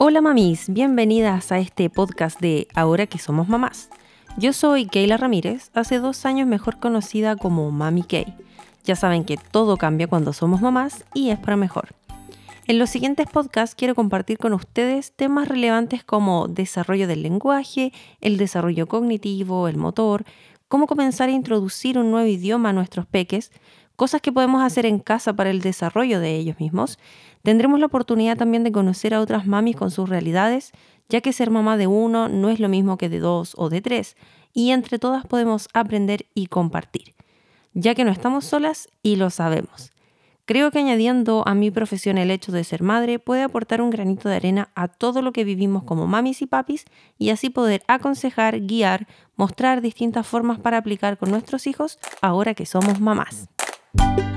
Hola mamis, bienvenidas a este podcast de Ahora que somos mamás. Yo soy Keila Ramírez, hace dos años mejor conocida como Mami Kay. Ya saben que todo cambia cuando somos mamás y es para mejor. En los siguientes podcasts quiero compartir con ustedes temas relevantes como desarrollo del lenguaje, el desarrollo cognitivo, el motor, cómo comenzar a introducir un nuevo idioma a nuestros peques, cosas que podemos hacer en casa para el desarrollo de ellos mismos. Tendremos la oportunidad también de conocer a otras mamis con sus realidades, ya que ser mamá de uno no es lo mismo que de dos o de tres, y entre todas podemos aprender y compartir, ya que no estamos solas y lo sabemos. Creo que añadiendo a mi profesión el hecho de ser madre puede aportar un granito de arena a todo lo que vivimos como mamis y papis y así poder aconsejar, guiar, mostrar distintas formas para aplicar con nuestros hijos ahora que somos mamás. you